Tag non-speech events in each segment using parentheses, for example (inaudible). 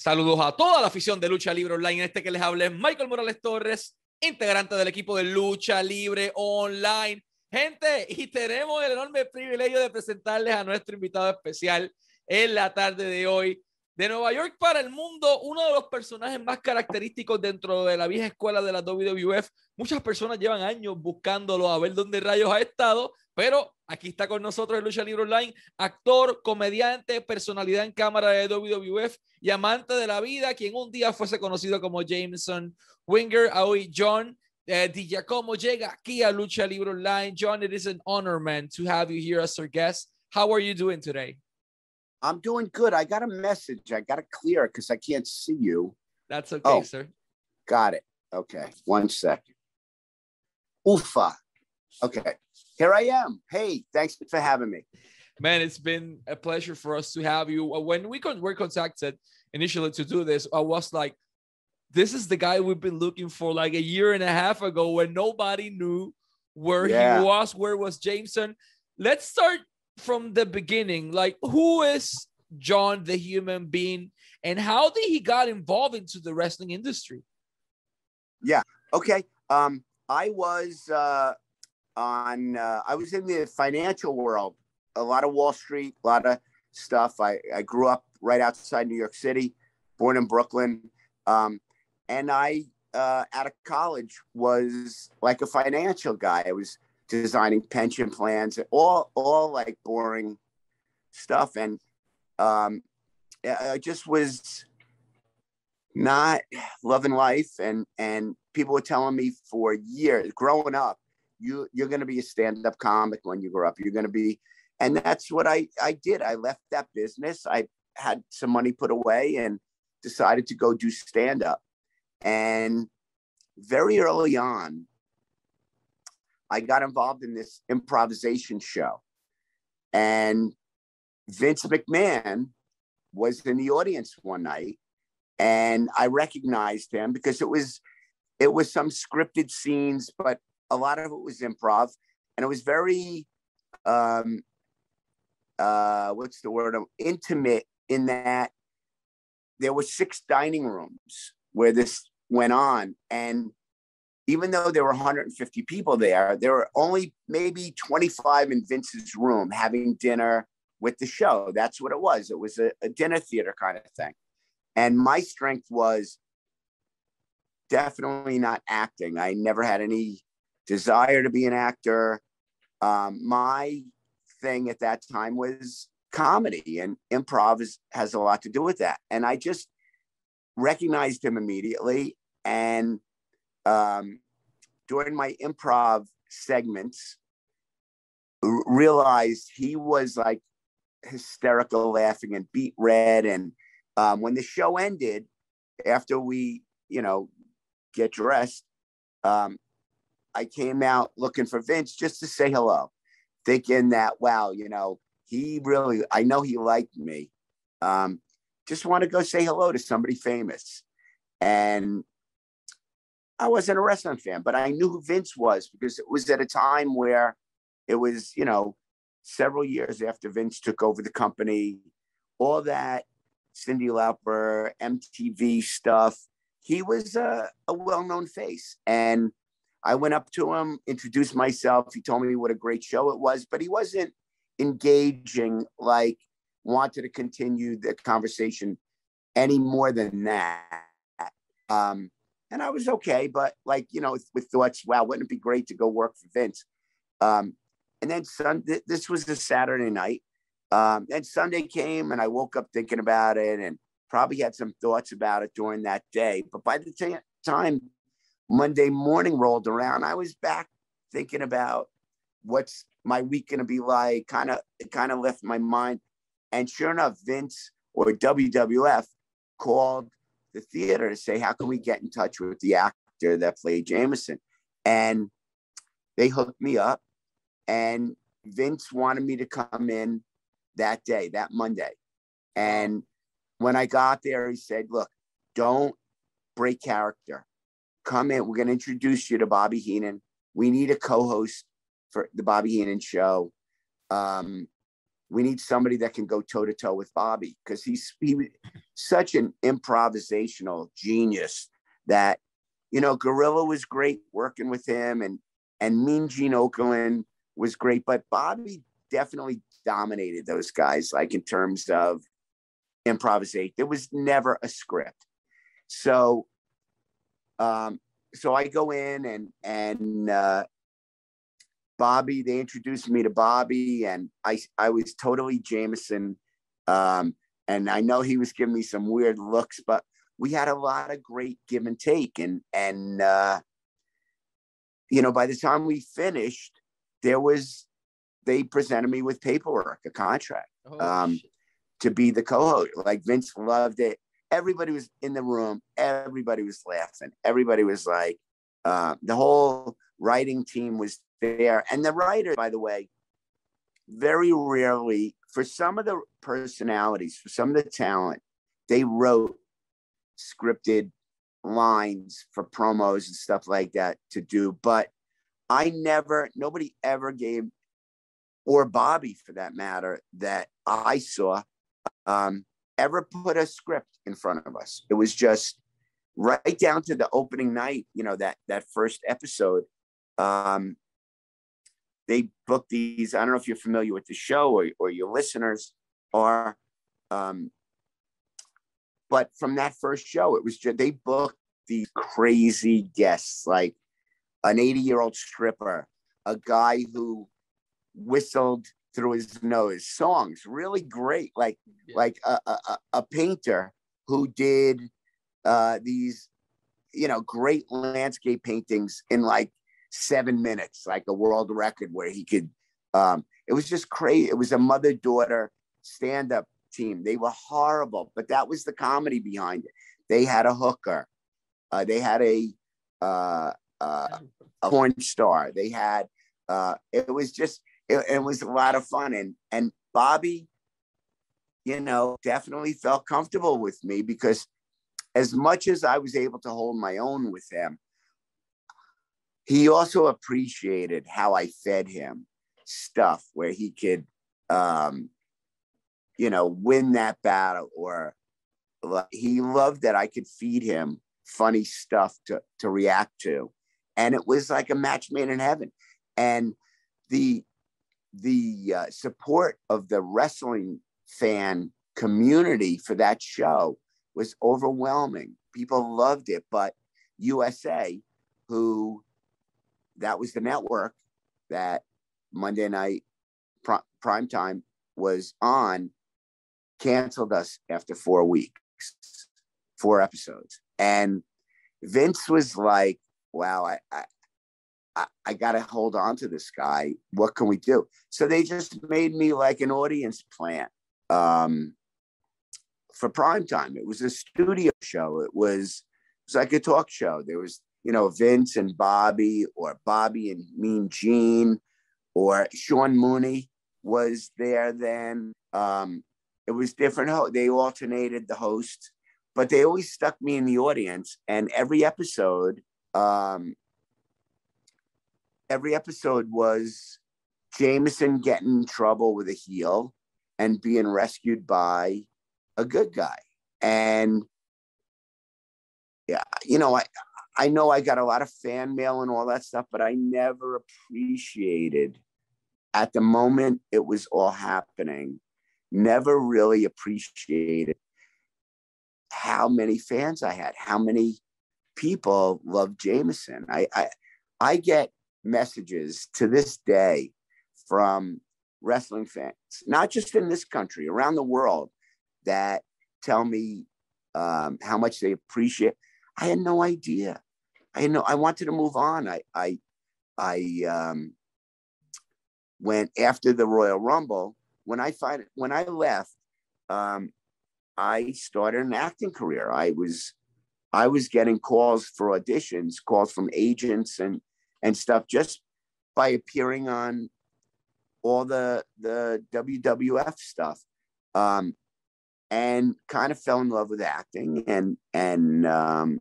Saludos a toda la afición de Lucha Libre Online. Este que les habla es Michael Morales Torres, integrante del equipo de Lucha Libre Online. Gente, y tenemos el enorme privilegio de presentarles a nuestro invitado especial en la tarde de hoy. De Nueva York para el mundo, uno de los personajes más característicos dentro de la vieja escuela de la WWF. Muchas personas llevan años buscándolo a ver dónde rayos ha estado, pero aquí está con nosotros en Lucha Libre Online, actor, comediante, personalidad en cámara de WWF y amante de la vida, quien un día fuese conocido como Jameson Winger, hoy John eh, Di Giacomo llega aquí a Lucha Libre Online. John, it is an honor, man, to have you here as our guest. How are you doing today? I'm doing good. I got a message. I got to clear because I can't see you. That's okay, oh, sir. Got it. Okay. One second. Ufa. Okay. Here I am. Hey, thanks for having me. Man, it's been a pleasure for us to have you. Uh, when we were contacted initially to do this, I was like, this is the guy we've been looking for like a year and a half ago when nobody knew where yeah. he was, where was Jameson. Let's start from the beginning. Like, who is John the human being and how did he got involved into the wrestling industry? Yeah. Okay. Um, I was uh, on. Uh, I was in the financial world. A lot of Wall Street, a lot of stuff. I, I grew up right outside New York City, born in Brooklyn, um, and I uh, out of college was like a financial guy. I was designing pension plans, all all like boring stuff, and um, I just was not loving life, and and people were telling me for years growing up, you you're going to be a stand up comic when you grow up. You're going to be, and that's what I I did. I left that business. I had some money put away and decided to go do stand up, and very early on I got involved in this improvisation show. And Vince McMahon was in the audience one night and I recognized him because it was it was some scripted scenes, but a lot of it was improv, and it was very um, uh, what's the word? Intimate in that there were six dining rooms where this went on, and even though there were 150 people there, there were only maybe 25 in Vince's room having dinner with the show. That's what it was. It was a, a dinner theater kind of thing. And my strength was definitely not acting. I never had any desire to be an actor. Um, my thing at that time was comedy, and improv is, has a lot to do with that. And I just recognized him immediately. And um, during my improv segments, realized he was like hysterical laughing and beet red. And um, when the show ended, after we, you know, get dressed, um, I came out looking for Vince just to say hello, thinking that, wow, you know, he really, I know he liked me. Um, just want to go say hello to somebody famous. And I wasn't a wrestling fan, but I knew who Vince was because it was at a time where it was, you know, several years after Vince took over the company, all that Cyndi Lauper, MTV stuff. He was a, a well known face. And I went up to him, introduced myself. He told me what a great show it was, but he wasn't engaging, like, wanted to continue the conversation any more than that. Um, and I was okay, but like you know, with, thoughts, wow, wouldn't it be great to go work for Vince? Um, and then Sunday, this was a Saturday night. Um, and Sunday came, and I woke up thinking about it, and probably had some thoughts about it during that day. But by the t- time Monday morning rolled around, I was back thinking about what's my week going to be like. Kind of, it kind of left my mind. And sure enough, Vince or WWF called the theater to say, how can we get in touch with the actor that played Jameson? And they hooked me up, and Vince wanted me to come in that day, that Monday. And when I got there, he said, look, don't break character. Come in. We're going to introduce you to Bobby Heenan. We need a co-host for the Bobby Heenan show. Um, we need somebody that can go toe to toe with Bobby because he's he such an improvisational genius that, you know, Gorilla was great working with him and and Mean Gene Okerlund was great, but Bobby definitely dominated those guys, like in terms of improvisation. There was never a script. So um, so I go in and and uh, Bobby, they introduced me to Bobby, and I I was totally Jameson. Um, and I know he was giving me some weird looks, but we had a lot of great give and take. And and uh, you know, by the time we finished, there was they presented me with paperwork, a contract, oh, um, to be the co-host. Like Vince loved it. Everybody was in the room. Everybody was laughing. Everybody was like, uh, the whole writing team was there. And the writer, by the way, very rarely, for some of the personalities, for some of the talent, they wrote scripted lines for promos and stuff like that to do. But I never, nobody ever gave, or Bobby for that matter, that I saw, um, ever put a script in front of us. It was just right down to the opening night, you know, that that first episode. Um, they booked these. I don't know if you're familiar with the show or, or your listeners are. Um, but from that first show, it was just they booked these crazy guests, like an 80 year old stripper, a guy who whistled through his nose, songs really great, like yeah. like a, a, a, painter who did uh, these, you know, great landscape paintings in like seven minutes, like a world record where he could. Um, it was just crazy. It was a mother daughter stand up team. They were horrible, but that was the comedy behind it. They had a hooker. Uh, they had a uh, uh, a porn star. They had. Uh, it was just. It, it was a lot of fun, and and Bobby, you know, definitely felt comfortable with me because as much as I was able to hold my own with him, he also appreciated how I fed him stuff where he could, um, you know, win that battle or he loved that I could feed him funny stuff to, to react to. And it was like a match made in heaven. And the, the uh, support of the wrestling fan community for that show was overwhelming. People loved it, but USA, who that was the network that Monday night pr- prime time was on, canceled us after four weeks, four episodes. And Vince was like, wow, I, I I, I got to hold on to this guy. What can we do? So they just made me like an audience plant um, for prime time. It was a studio show. It was it was like a talk show. There was you know, Vince and Bobby or Bobby and Mean Gene or Sean Mooney was there then. Um, it was different. They alternated the host, but they always stuck me in the audience. And every episode, um, every episode was Jameson getting in trouble with a heel and being rescued by a good guy. And yeah, you know, I, I know I got a lot of fan mail and all that stuff, but I never appreciated at the moment it was all happening, never really appreciated how many fans I had, how many people love Jameson. I, I I get messages to this day from wrestling fans, not just in this country, around the world, that tell me um, how much they appreciate. I had no idea. I know I wanted to move on. I I I um, went after the Royal Rumble. When I find when I left, um, I started an acting career. I was I was getting calls for auditions, calls from agents and and stuff just by appearing on all the the WWF stuff. Um, and kind of fell in love with acting and and um,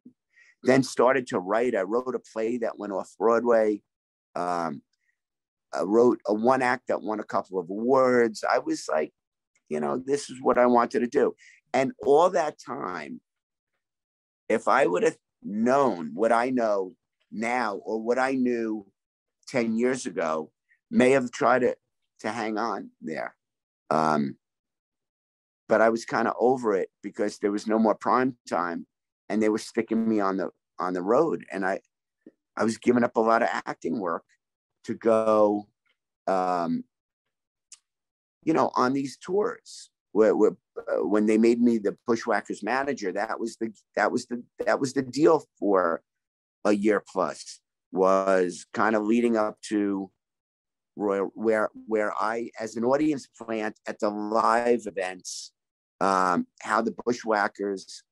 then started to write. I wrote a play that went off Broadway. Um, I wrote a one act that won a couple of awards. I was like, you know, this is what I wanted to do. And all that time, if I would have known what I know now or what I knew 10 years ago, may have tried to, to hang on there. Um, but I was kind of over it because there was no more prime time and they were sticking me on the on the road and I I was giving up a lot of acting work to go um, you know on these tours where, where uh, when they made me the Bushwhackers manager that was the that was the that was the deal for a year plus was kind of leading up to Royal, where where I, as an audience plant at the live events, um, how the Bushwhackers,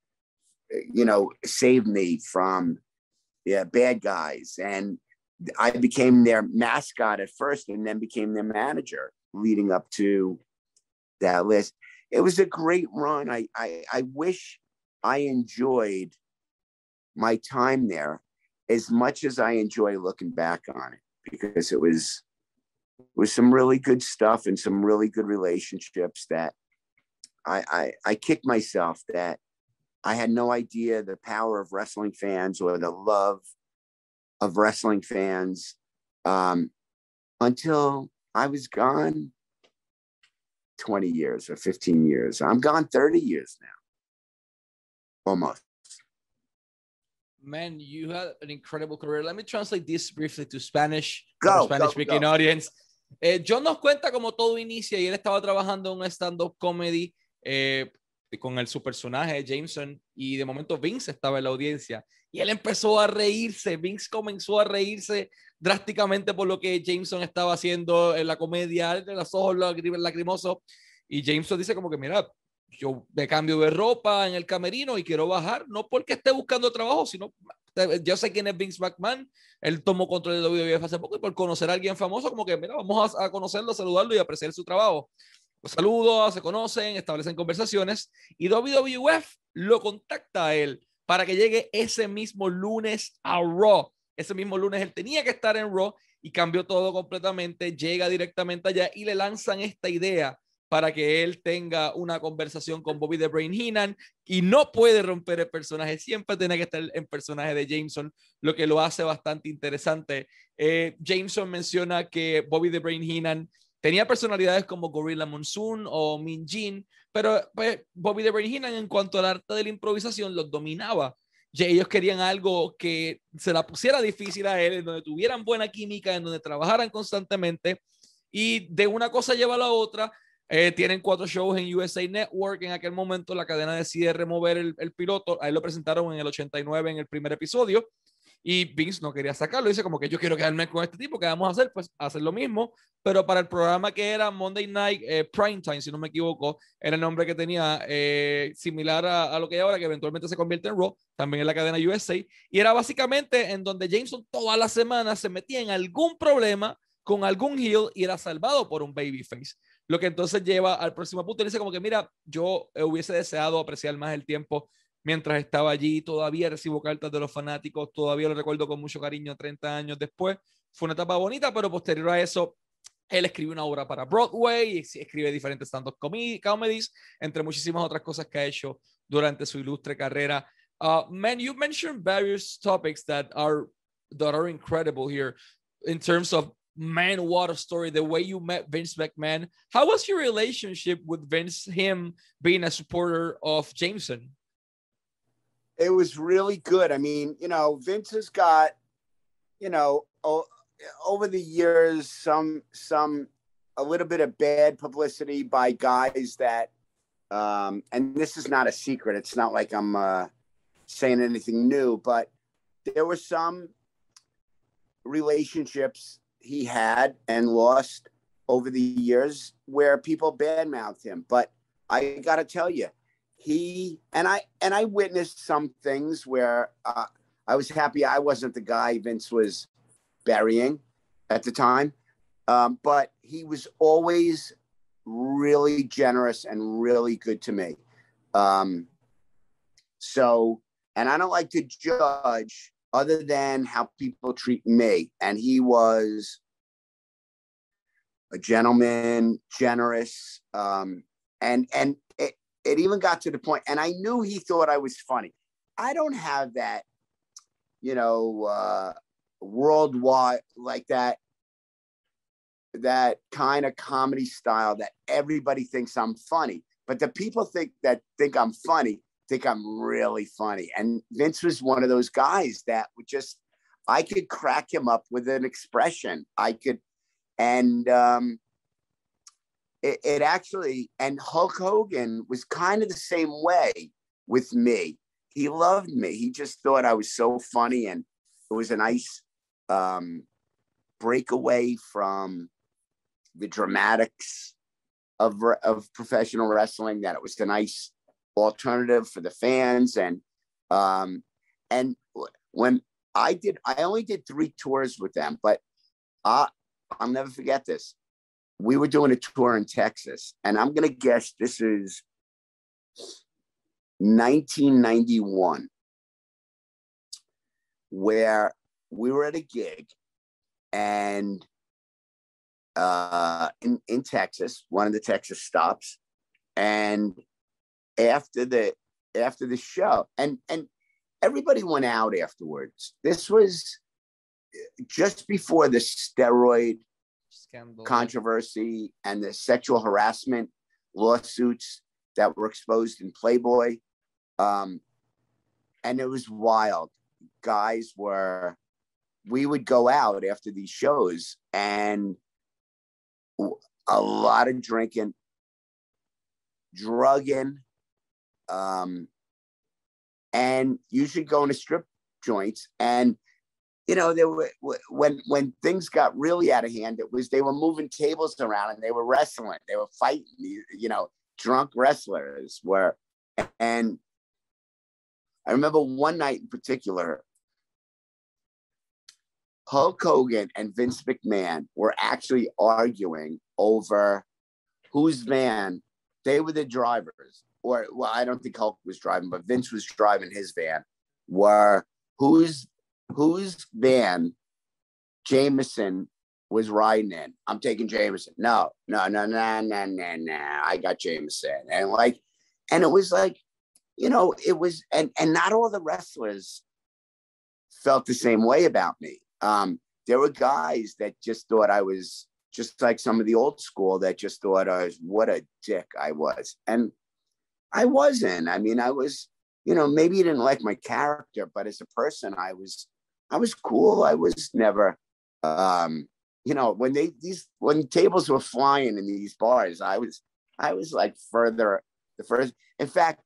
you know, saved me from yeah bad guys, and I became their mascot at first, and then became their manager, leading up to that list. It was a great run. I I, I wish I enjoyed my time there as much as I enjoy looking back on it because it was was some really good stuff and some really good relationships that I, I I kicked myself that I had no idea the power of wrestling fans or the love of wrestling fans um, until I was gone 20 years or 15 years. I'm gone 30 years now, almost man, you had an incredible career. Let me translate this briefly to Spanish, go, Spanish speaking go. audience. Eh, John nos cuenta cómo todo inicia y él estaba trabajando en un stand-up comedy eh, con el, su personaje Jameson y de momento Vince estaba en la audiencia y él empezó a reírse. Vince comenzó a reírse drásticamente por lo que Jameson estaba haciendo en la comedia, de los ojos lacrimosos. Y Jameson dice como que, mira, yo me cambio de ropa en el camerino y quiero bajar, no porque esté buscando trabajo, sino yo sé quién es Vince McMahon, él tomó control de WWF hace poco y por conocer a alguien famoso, como que, mira, vamos a, conocerlo, saludarlo y apreciar su trabajo. Los saludos, se conocen, establecen conversaciones y WWF lo contacta a él para que llegue ese mismo lunes a Raw. Ese mismo lunes él tenía que estar en Raw y cambió todo completamente, llega directamente allá y le lanzan esta idea para que él tenga una conversación con Bobby the Brain Heenan y no puede romper el personaje, siempre tiene que estar en personaje de Jameson, lo que lo hace bastante interesante. Eh, Jameson menciona que Bobby the Brain Heenan tenía personalidades como Gorilla Monsoon o Min Jin, pero pues, Bobby the Brain Heenan en cuanto al arte de la improvisación los dominaba. Ellos querían algo que se la pusiera difícil a él, en donde tuvieran buena química, en donde trabajaran constantemente y de una cosa lleva a la otra eh, tienen cuatro shows en USA Network. En aquel momento la cadena decide remover el, el, piloto. Ahí lo presentaron en el 89 en el primer episodio. Y Vince no quería sacarlo. Dice como que yo quiero quedarme con este tipo. ¿Qué vamos a hacer? Pues hacer lo mismo. Pero para el programa que era Monday Night eh, Prime Time, si no me equivoco, era el nombre que tenía eh, similar a, a, lo que hay ahora, que eventualmente se convierte en Raw, también en la cadena USA. Y era básicamente en donde Jameson todas las semanas se metía en algún problema con algún heel y era salvado por un babyface. Lo que entonces lleva al próximo punto. Dice como que, mira, yo hubiese deseado apreciar más el tiempo mientras estaba allí. Todavía recibo cartas de los fanáticos, todavía lo recuerdo con mucho cariño 30 años después. Fue una etapa bonita, pero posterior a eso, él escribe una obra para Broadway, escribe diferentes stand-up comedies, entre muchísimas otras cosas que ha hecho durante su ilustre carrera. Uh, man, you mentioned various topics that are that are incredible here in terms of man, a story! The way you met Vince McMahon. How was your relationship with Vince? Him being a supporter of Jameson. It was really good. I mean, you know, Vince has got, you know, over the years, some some a little bit of bad publicity by guys that, um, and this is not a secret. It's not like I'm uh, saying anything new, but there were some relationships he had and lost over the years where people badmouthed him. But I got to tell you, he and I and I witnessed some things where uh, I was happy I wasn't the guy Vince was burying at the time, um, but he was always really generous and really good to me. Um, so, and I don't like to judge other than how people treat me. And he was a gentleman, generous, um, and and it, it even got to the point, and I knew he thought I was funny. I don't have that, you know, uh, worldwide like that, that kind of comedy style that everybody thinks I'm funny. But the people think that think I'm funny think I'm really funny. And Vince was one of those guys that would just, I could crack him up with an expression. I could, and um, it, it actually, and Hulk Hogan was kind of the same way with me. He loved me. He just thought I was so funny, and it was a nice um, breakaway from the dramatics of of professional wrestling. That it was a nice alternative for the fans, and um, and when I did, I only did three tours with them, but I, I'll never forget this we were doing a tour in Texas, and I'm going to guess this is 1991, where we were at a gig and uh, in, in Texas, one of the Texas stops. And after the after the show, and and everybody went out afterwards. This was just before the steroid scandal controversy and the sexual harassment lawsuits that were exposed in Playboy. Um, and it was wild. Guys were, we would go out after these shows and a lot of drinking, drugging, um, and you usually going to strip joints. And you know, there were when when things got really out of hand, it was they were moving tables around and they were wrestling, they were fighting. You know, drunk wrestlers were, and I remember one night in particular, Hulk Hogan and Vince McMahon were actually arguing over whose van. They were the drivers, or well, I don't think Hulk was driving, but Vince was driving his van. Were whose whose van Jameson was riding in. I'm taking Jameson. No, no, no, no, no, no, no. I got Jameson. And like, and it was like, you know, it was, and and not all the wrestlers felt the same way about me. Um, there were guys that just thought I was just like some of the old school that just thought I was what a dick I was. And I wasn't. I mean, I was, you know, maybe you didn't like my character, but as a person, I was I was cool. I was never, um, you know, when they these when tables were flying in these bars, I was I was like further the first. In fact,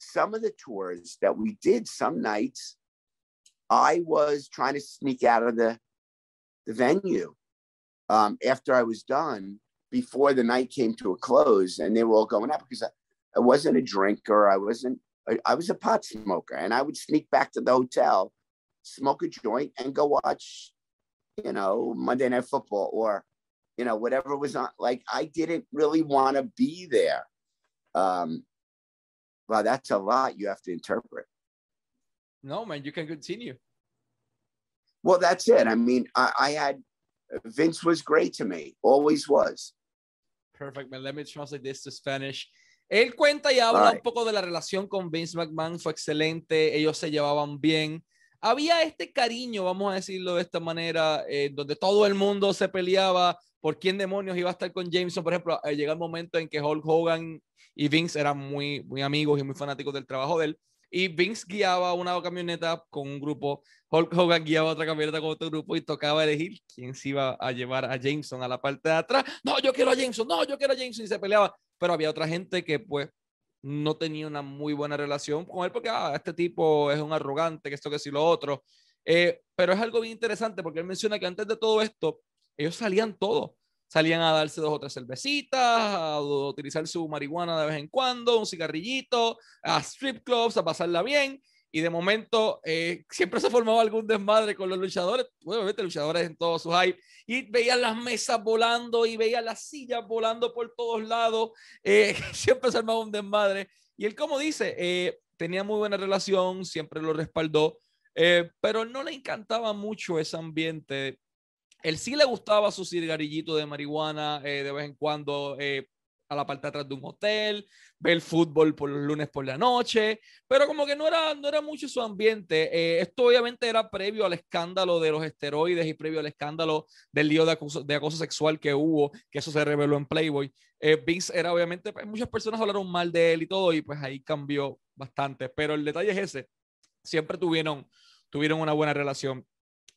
some of the tours that we did some nights, I was trying to sneak out of the the venue um, after I was done before the night came to a close, and they were all going up because I, I wasn't a drinker. I wasn't. I, was a pot smoker, and I would sneak back to the hotel smoke a joint and go watch, you know, Monday Night Football or, you know, whatever was on. Like I didn't really want to be there. Um, well, that's a lot you have to interpret. No, man, you can continue. Well, that's it. I mean, I, I had Vince was great to me, always was. Perfect, man. Let me translate this to Spanish. Él cuenta y habla un poco de la relación con Vince McMahon, fue excelente, ellos se llevaban bien. había este cariño, vamos a decirlo de esta manera, eh, donde todo el mundo se peleaba por quién demonios iba a estar con Jameson. Por ejemplo, eh, llega el momento en que Hulk Hogan y Vince eran muy, muy amigos y muy fanáticos del trabajo de él. Y Vince guiaba una camioneta con un grupo, Hulk Hogan guiaba otra camioneta con otro grupo y tocaba elegir quién se iba a llevar a Jameson a la parte de atrás. No, yo quiero a Jameson, no, yo quiero a Jameson y se peleaba. Pero había otra gente que pues no tenía una muy buena relación con él porque ah, este tipo es un arrogante, que esto, que sí, lo otro. Eh, pero es algo bien interesante porque él menciona que antes de todo esto, ellos salían todos. Salían a darse dos o tres cervecitas, a utilizar su marihuana de vez en cuando, un cigarrillito, a strip clubs, a pasarla bien y de momento eh, siempre se formaba algún desmadre con los luchadores, obviamente luchadores en todos sus hype, y veían las mesas volando y veían las sillas volando por todos lados, eh, (laughs) siempre se armaba un desmadre. Y él, como dice, eh, tenía muy buena relación, siempre lo respaldó, pero no le encantaba mucho ese ambiente. Él sí le gustaba su cigarrillito de marihuana de vez en cuando a la parte de atrás de un hotel, ver fútbol por los lunes por la noche, pero como que no era, no era mucho su ambiente. Eh, esto obviamente era previo al escándalo de los esteroides y previo al escándalo del lío de acoso, de acoso sexual que hubo, que eso se reveló en Playboy. Eh, Vince era obviamente, pues, muchas personas hablaron mal de él y todo, y pues ahí cambió bastante, pero el detalle es ese, siempre tuvieron, tuvieron una buena relación.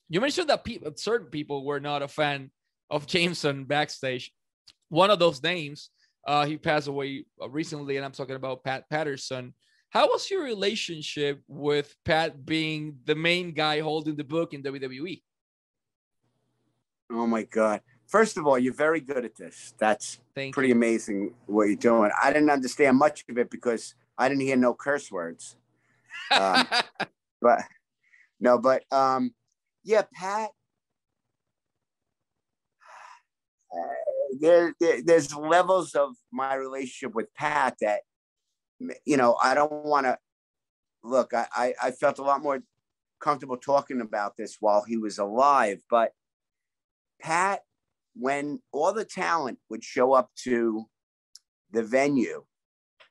You mentioned that people, certain people were not a fan of Jameson backstage. One of those names Uh, he passed away uh, recently, and I'm talking about Pat Patterson. How was your relationship with Pat being the main guy holding the book in WWE? Oh my God. First of all, you're very good at this. That's Thank pretty you. amazing what you're doing. I didn't understand much of it because I didn't hear no curse words. Um, (laughs) but no, but um, yeah, Pat. (sighs) Uh, there, there, there's levels of my relationship with Pat that, you know, I don't want to look. I, I felt a lot more comfortable talking about this while he was alive, but Pat, when all the talent would show up to the venue,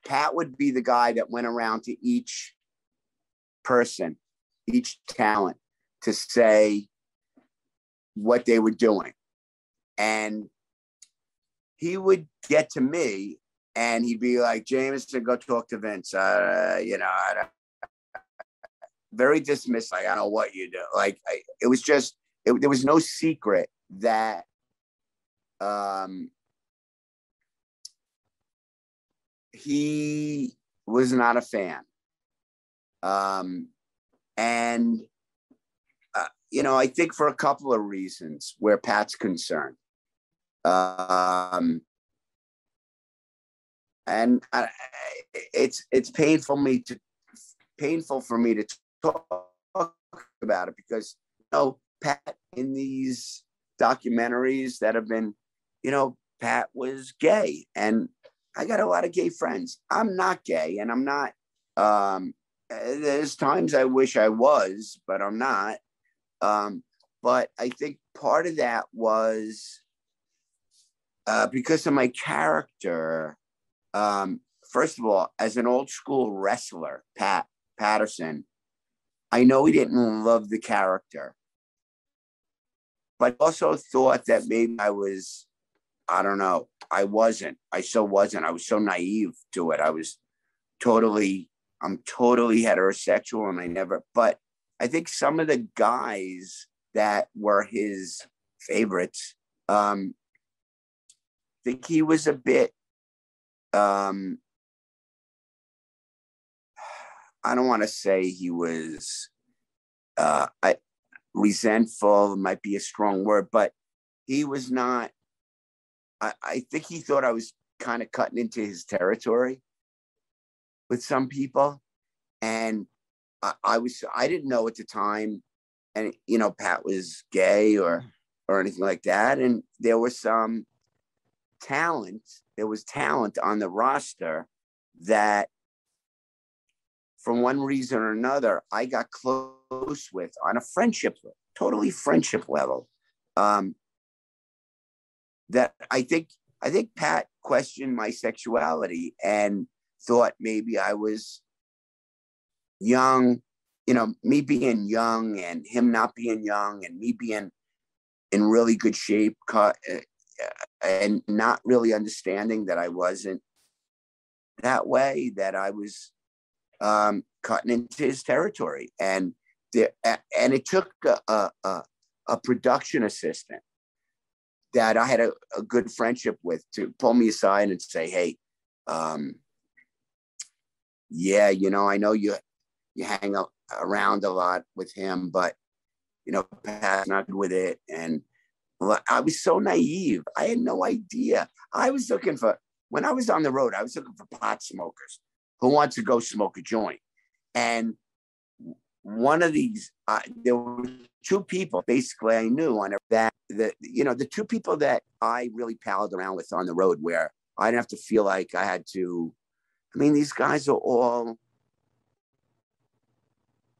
Pat would be the guy that went around to each person, each talent to say what they were doing. And he would get to me and he'd be like, Jameson, go talk to Vince. Uh, you know, very dismissive. Like, I don't know what you do. Like, I, it was just, it, there was no secret that um, he was not a fan. Um, and, uh, you know, I think for a couple of reasons where Pat's concerned. Um, and I, it's it's painful me to painful for me to talk about it because you know Pat in these documentaries that have been, you know, Pat was gay, and I got a lot of gay friends. I'm not gay, and I'm not. Um, there's times I wish I was, but I'm not. Um, but I think part of that was uh, because of my character. Um, first of all, as an old school wrestler, Pat Patterson, I know he didn't love the character, but also thought that maybe I was, I don't know, I wasn't. I so wasn't. I was so naive to it. I was totally, I'm totally heterosexual and I never, but I think some of the guys that were his favorites, um, think he was a bit um I don't want to say he was uh I, resentful might be a strong word, but he was not I, I think he thought I was kind of cutting into his territory with some people. And I, I was I didn't know at the time and you know Pat was gay or or anything like that. And there was some talent, there was talent on the roster that, for one reason or another, I got close with on a friendship, totally friendship level. Um, that I think I think Pat questioned my sexuality and thought maybe I was young, you know, me being young and him not being young and me being in really good shape, and not really understanding that I wasn't that way, that I was um, cutting into his territory. And the, and it took a, a, a production assistant that I had a, a, good friendship with to pull me aside and say, "Hey, um, yeah, you know, I know you you hang out around a lot with him, but you know, Pat's not good with it, and I was so naive. I had no idea. I was looking for, when I was on the road, I was looking for pot smokers who want to go smoke a joint. And one of these, uh, there were two people basically I knew on that, the, you know, the two people that I really palled around with on the road where I didn't have to feel like I had to, I mean, these guys are all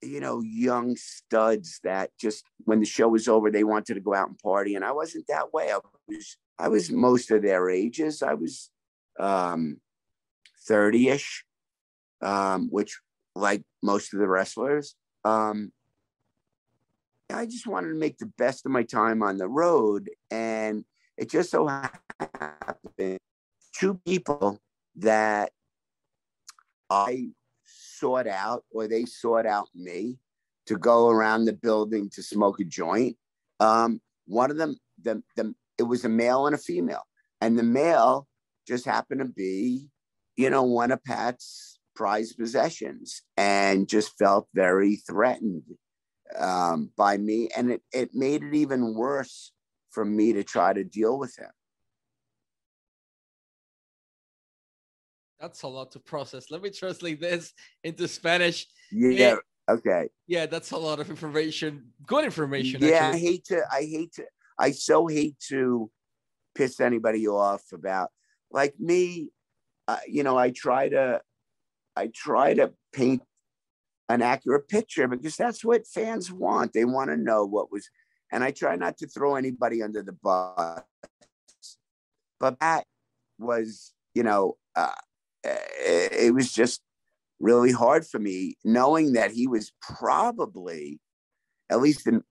you know, young studs that just when the show was over, they wanted to go out and party. And I wasn't that way. I was, I was most of their ages. I was um, 30-ish, um, which like most of the wrestlers. Um, I just wanted to make the best of my time on the road. And it just so happened two people that I sought out or they sought out me to go around the building to smoke a joint. Um, one of them, the, the, it was a male and a female. And the male just happened to be, you know, one of Pat's prized possessions and just felt very threatened um, by me. And it, it made it even worse for me to try to deal with him. That's a lot to process. Let me translate this into Spanish. Yeah. okay. Yeah, that's a lot of information. Good information. Yeah, actually. I hate to. I hate to. I so hate to piss anybody off about like me. Uh, you know, I try to. I try to paint an accurate picture because that's what fans want. They want to know what was, and I try not to throw anybody under the bus. But that was, you know, uh, it was just really hard for me knowing that he was probably, at least in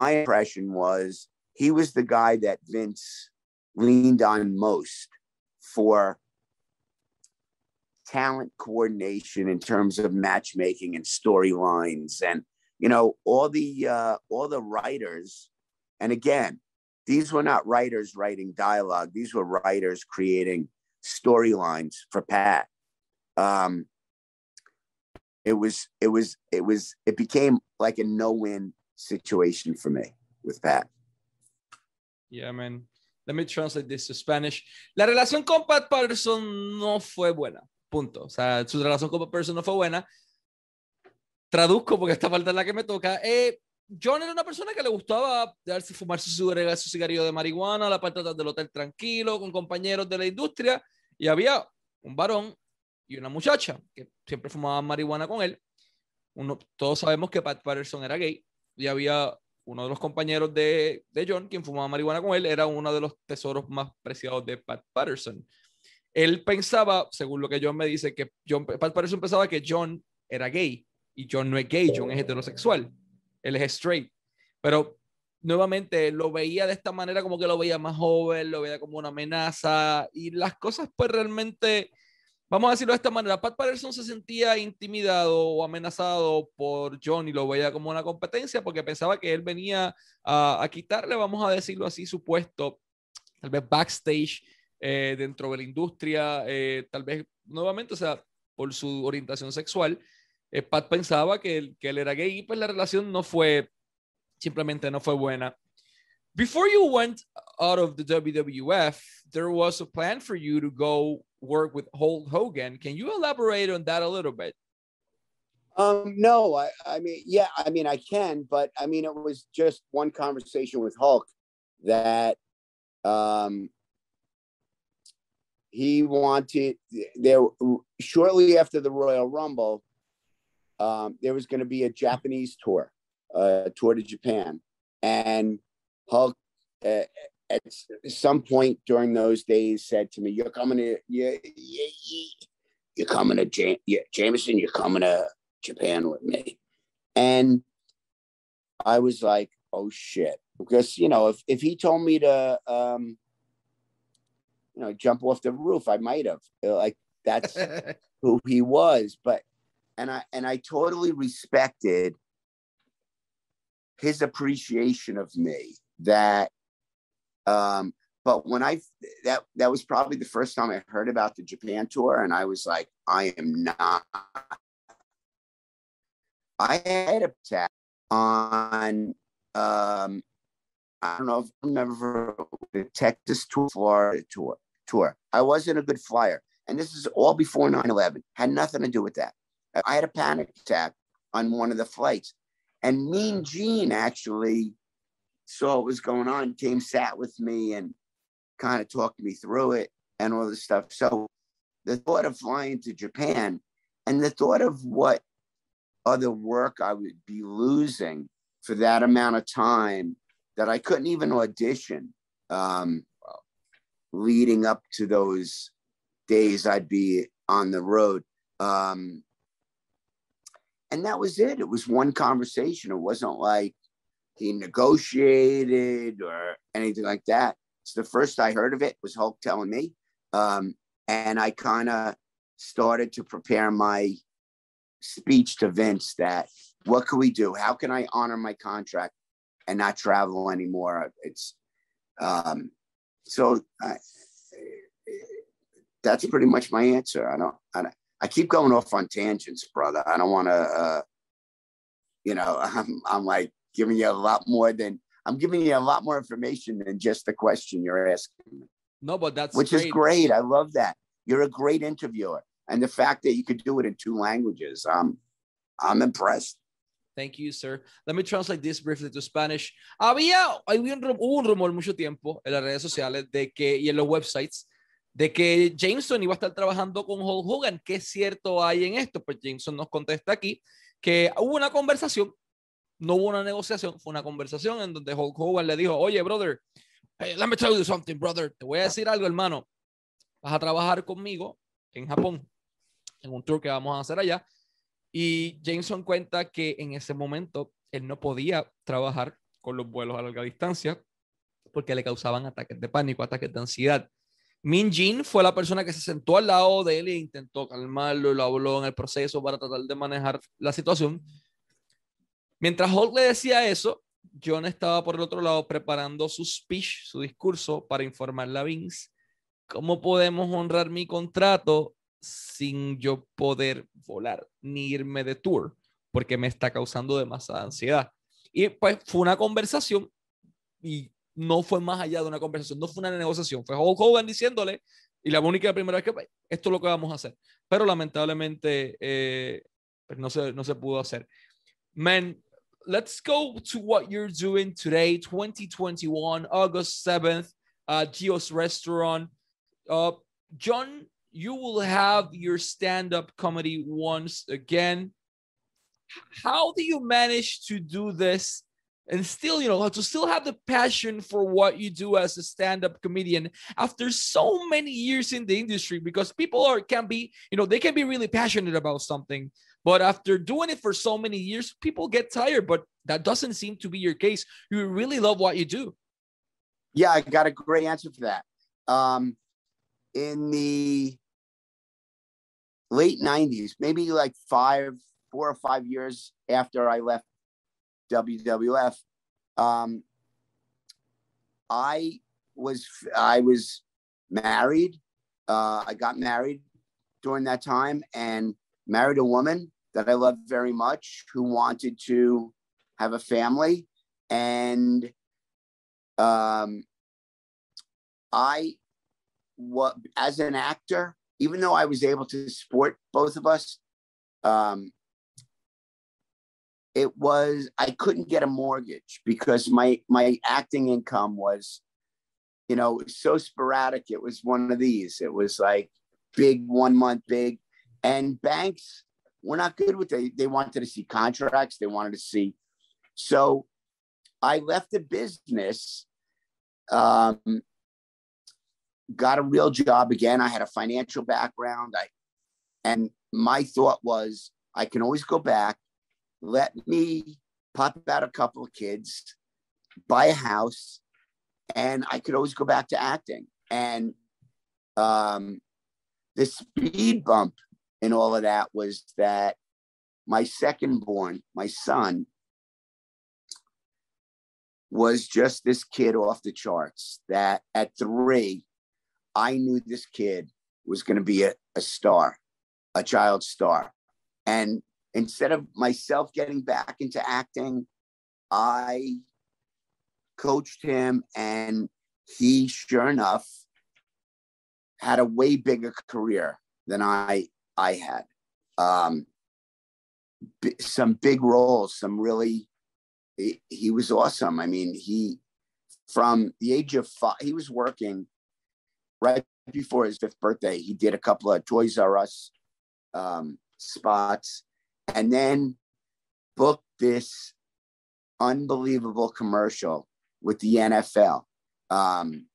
my impression, was he was the guy that Vince leaned on most for talent coordination in terms of matchmaking and storylines and you know all the uh, all the writers. And again these were not writers writing dialogue. These were writers creating storylines for Pat. Um, it was it was it was it became like a no-win situation for me with Pat. Yeah, man. Let me translate this to Spanish. La relación con Pat Patterson no fue buena. Punto. O sea, su relación con Pat Patterson no fue buena. Traduzco porque esta parte es la que me toca. Eh, John era una persona que le gustaba darse fumarse su, su cigarrillo de marihuana, la parte del hotel tranquilo, con compañeros de la industria, y había un varón y una muchacha que siempre fumaban marihuana con él. Todos sabemos que Pat Patterson era gay, y había uno de los compañeros de, de John, quien fumaba marihuana con él, era uno de los tesoros más preciados de Pat Patterson. Él pensaba, según lo que John me dice, que John, Pat Patterson pensaba que John era gay, y John no es gay, John es heterosexual él es straight. Pero nuevamente lo veía de esta manera como que lo veía más joven, lo veía como una amenaza y las cosas pues realmente, vamos a decirlo de esta manera, Pat Patterson se sentía intimidado o amenazado por John y lo veía como una competencia porque pensaba que él venía a, quitarle, vamos a decirlo así, su puesto, tal vez backstage eh, dentro de la industria, eh, tal vez nuevamente, o sea, por su orientación sexual. Eh, Pat pensaba que él, que él era gay y pues la relación no fue, simplemente no fue buena. Before you went out of the WWF, there was a plan for you to go work with Hulk Hogan. Can you elaborate on that a little bit? Um, no, I, I mean, yeah, I mean, I can, but I mean, it was just one conversation with Hulk that um, he wanted there shortly after the Royal Rumble um, there was going to be a Japanese tour, uh, tour to Japan, and Hulk uh, at some point during those days said to me, "You're coming to you, you, you're coming to Jam- yeah, Jameson. You're coming to Japan with me," and I was like, "Oh shit!" Because you know, if if he told me to, um, you know, jump off the roof, I might have. Like that's (laughs) who he was, but and I and I totally respected his appreciation of me. That, um, but when I that that was probably the first time I heard about the Japan tour, and I was like, I am not. I had a tap on um, I don't know if I remember the Texas tour, Florida tour. Tour. I wasn't a good flyer, and this is all before 9/11. Had nothing to do with that. I had a panic attack on one of the flights. And Mean Gene actually saw what was going on, came, sat with me, and kind of talked me through it and all this stuff. So the thought of flying to Japan and the thought of what other work I would be losing for that amount of time that I couldn't even audition um, leading up to those days I'd be on the road. Um, and that was it. It was one conversation. It wasn't like he negotiated or anything like that. It's the first I heard of it was Hulk telling me. Um, and I kind of started to prepare my speech to Vince that what can we do? How can I honor my contract and not travel anymore? It's um, so I, that's pretty much my answer. I don't, I don't, I keep going off on tangents, brother. I don't want to, uh, you know, (laughs) I'm, I'm like giving you a lot more than I'm giving you a lot more information than just the question you're asking. No, but that's which great. is great. I love that. You're a great interviewer, and the fact that you could do it in two languages, um, I'm impressed. Thank you, sir. Let me translate this briefly to Spanish. Había, había un, hubo un rumor mucho tiempo en las redes sociales de que, y en los websites de que Jameson iba a estar trabajando con Hulk Hogan. ¿Qué cierto hay en esto? Pues Jameson nos contesta aquí que hubo una conversación, no hubo una negociación, fue una conversación en donde Hulk Hogan le dijo, oye, brother, hey, let me tell you something, brother, te voy a decir algo, hermano, vas a trabajar conmigo en Japón, en un tour que vamos a hacer allá. Y Jameson cuenta que en ese momento él no podía trabajar con los vuelos a larga distancia porque le causaban ataques de pánico, ataques de ansiedad. Min Jin fue la persona que se sentó al lado de él e intentó calmarlo, lo habló en el proceso para tratar de manejar la situación. Mientras Hulk le decía eso, John estaba por el otro lado preparando su speech, su discurso para informarle a Vince cómo podemos honrar mi contrato sin yo poder volar ni irme de tour porque me está causando demasiada ansiedad. Y pues fue una conversación y no fue más allá de una conversación, no fue una negociación, fue Hulk Hogan diciéndole, y la única primera vez que esto es lo que vamos a hacer, pero lamentablemente eh, pues no, se, no se pudo hacer. Man, let's go to what you're doing today, 2021, August 7th, uh, Gio's Restaurant. Uh, John, you will have your stand-up comedy once again. How do you manage to do this and still, you know, to still have the passion for what you do as a stand-up comedian after so many years in the industry? Because people are can be, you know, they can be really passionate about something, but after doing it for so many years, people get tired. But that doesn't seem to be your case. You really love what you do. Yeah, I got a great answer for that. Um, in the late 90s, maybe like five, four or five years after I left WWF, um, I was I was married. Uh, I got married during that time and married a woman that I loved very much who wanted to have a family. And um, I, what as an actor, even though I was able to support both of us, um, it was I couldn't get a mortgage because my my acting income was, you know, so sporadic. It was one of these. It was like big one month big, and banks were not good with they they wanted to see contracts. They wanted to see, so I left the business. Um, got a real job again. I had a financial background. I and my thought was I can always go back let me pop out a couple of kids, buy a house, and I could always go back to acting. And um, the speed bump in all of that was that my second born, my son, was just this kid off the charts. That at three, I knew this kid was going to be a, a star, a child star. And instead of myself getting back into acting, I coached him, and he, sure enough, had a way bigger career than I I had. Um, b- some big roles, some really. He, he was awesome. I mean, he from the age of five, he was working right before his fifth birthday. He did a couple of Toys R Us um, spots and then booked this unbelievable commercial with the NFL um,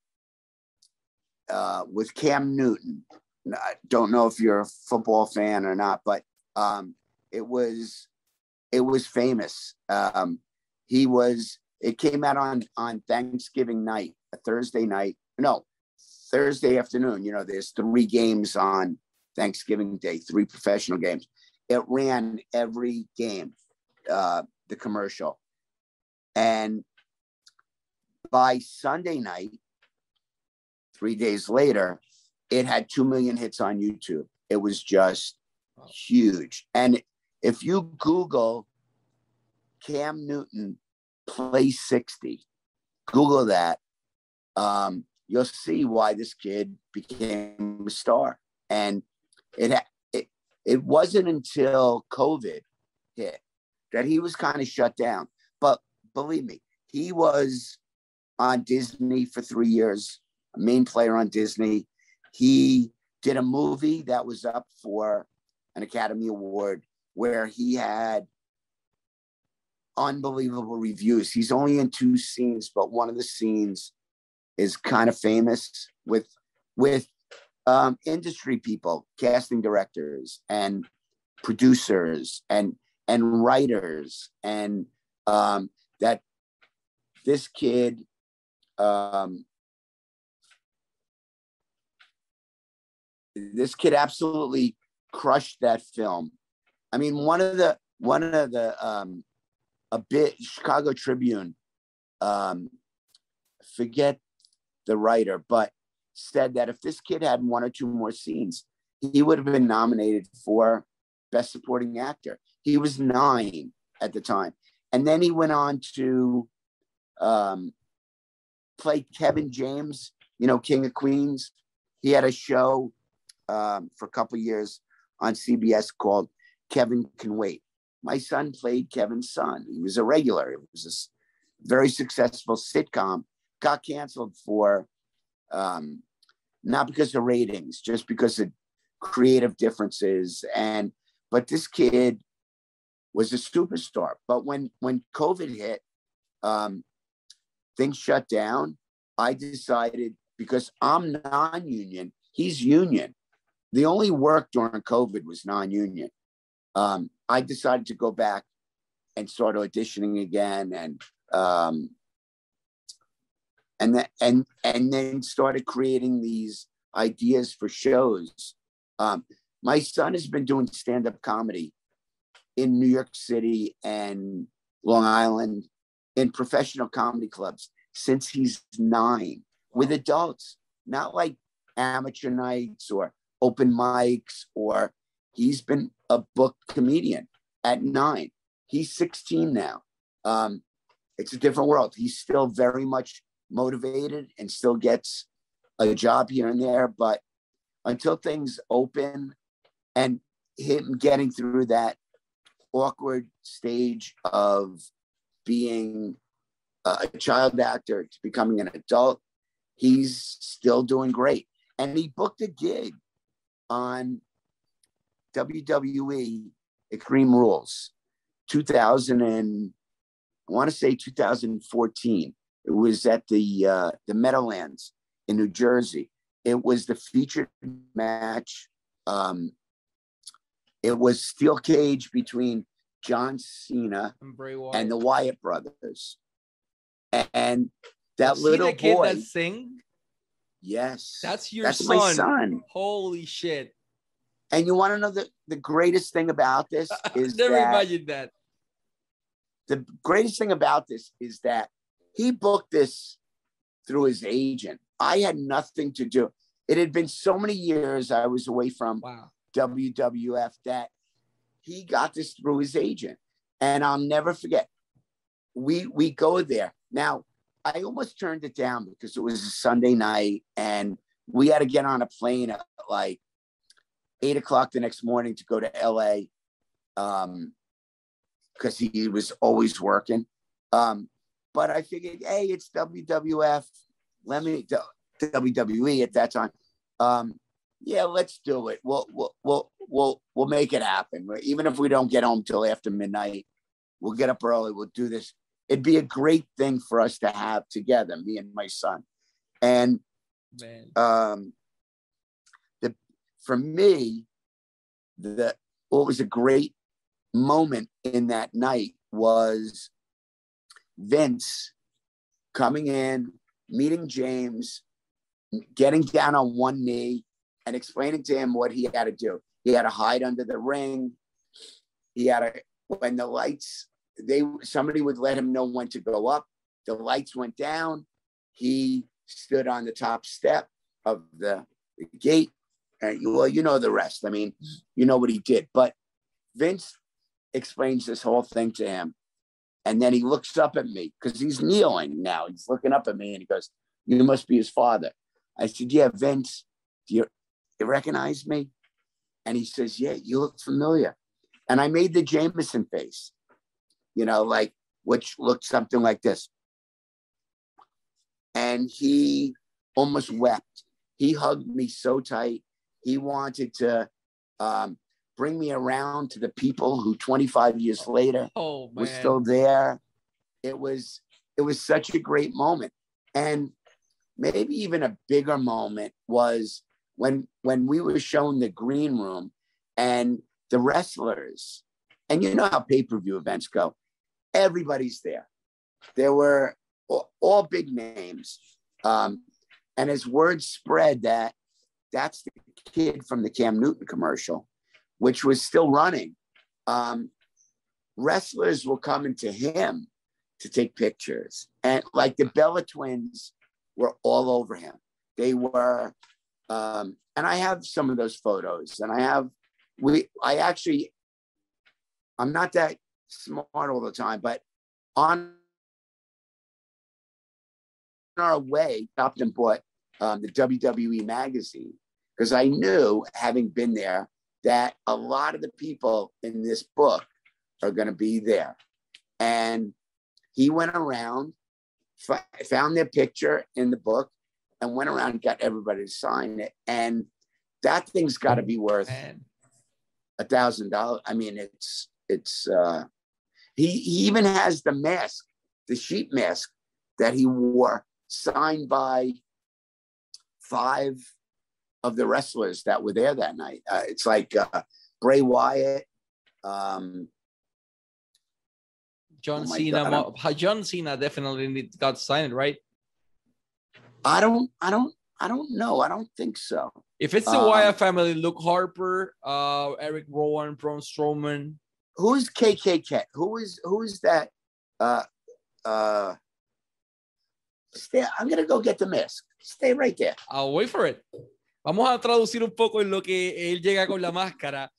uh, with Cam Newton. I don't know if you're a football fan or not, but um, it was it was famous. Um, he was. It came out on on Thanksgiving night, a Thursday night. No, Thursday afternoon. You know, there's three games on Thanksgiving Day, three professional games. It ran every game, uh, the commercial, and by Sunday night, three days later, it had 2 million hits on YouTube. It was just huge. And if you Google Cam Newton play 60, Google that, um, you'll see why this kid became a star. And it, it, wasn't until COVID hit that he was kind of shut down. But believe me, he was on Disney for three years, a main player on Disney. He did a movie that was up for an Academy Award where he had unbelievable reviews. He's only in two scenes, but one of the scenes is kind of famous with with um, industry people, casting directors, and producers, and and writers, and um, that this kid um, this kid absolutely crushed that film. I mean, one of the one of the um, a bit Chicago Tribune, um, forget the writer, but said that if this kid had one or two more scenes, he would have been nominated for Best Supporting Actor. He was nine at the time, and then he went on to um, play Kevin James, you know, King of Queens. He had a show um, for a couple years on CBS called Kevin Can Wait. My son played Kevin's son. He was a regular. It was a very successful sitcom. Got canceled for um, not because of ratings, just because of creative differences. And but this kid was a superstar. But when when COVID hit, um, things shut down. I decided because I'm non-union, he's union the only work during COVID was non-union. Um, I decided to go back and start auditioning again, and um, and then and and then started creating these ideas for shows. Um, my son has been doing stand-up comedy in New York City and Long Island in professional comedy clubs since he's nine with adults, not like amateur nights or open mics or he's been a book comedian at nine. He's 16 now. Um, it's a different world. He's still very much motivated and still gets a job here and there. But until things open and him getting through that awkward stage of being a child actor to becoming an adult, he's still doing great. And he booked a gig on WWE Extreme Rules, 2000 and I want to say 2014. It was at the uh, the Meadowlands in New Jersey. It was the featured match. Um, it was steel cage between John Cena and, and the Wyatt brothers, and that little boy that sing Yes. That's your That's son. my son. Holy shit. And you want to know the, the greatest thing about this (laughs) is never that imagined that. The greatest thing about this is that he booked this through his agent. I had nothing to do. It had been so many years I was away from wow. WWF that he got this through his agent. And I'll never forget. We we go there. Now, I almost turned it down because it was a Sunday night and we had to get on a plane at like eight o'clock the next morning to go to LA um, because he was always working. Um, but I figured, hey, it's WWF. Let me WWE at that time. Um, yeah, let's do it. We'll we'll we'll we'll we'll make it happen. Even if we don't get home till after midnight, we'll get up early. We'll do this it'd be a great thing for us to have together, me and my son. And um, the for me, the what was a great moment in that night was Vince coming in, meeting James, getting down on one knee, and explaining to him what he had to do. He had to hide under the ring. He had to when the lights they somebody would let him know when to go up. The lights went down. He stood on the top step of the, the gate. And well, you know the rest. I mean, you know what he did. But Vince explains this whole thing to him. And then he looks up at me because he's kneeling now. He's looking up at me and he goes, You must be his father. I said, Yeah, Vince, do you, you recognize me? And he says, Yeah, you look familiar. And I made the Jameson face, you know, like, which looked something like this. And he almost wept. He hugged me so tight. He wanted to um, bring me around to the people who 25 years later Oh were still there. It was it was such a great moment. And maybe even a bigger moment was when when we were shown the green room and the wrestlers, and you know how pay-per-view events go, everybody's there. There were all, all big names. Um, and as word spread that that's the kid from the Cam Newton commercial, which was still running. Um, wrestlers were coming to him to take pictures. And like the Bella twins were all over him. They were, um, and I have some of those photos. And I have, we, I actually, I'm not that smart all the time, but on our way, stopped and bought um, the WWE magazine because I knew, having been there, that a lot of the people in this book are going to be there. And he went around, f- found their picture in the book, and went around and got everybody to sign it. And that thing's got to be worth a thousand dollars. I mean, it's it's. uh He he even has the mask, the sheep mask that he wore, signed by five of the wrestlers that were there that night. Uh, it's like uh, Bray Wyatt. Um, John Oh Cena. God, John Cena definitely got signed, right? I don't, I don't, I don't know. I don't think so. If it's the Um, Wyatt family, Luke Harper, uh, Eric Rowan, Braun Strowman. Who's KKK? Who is who is that? Uh, uh, stay, I'm gonna go get the mask. Stay right there. I'll wait for it. Vamos a traducir un poco en lo que él llega con la máscara.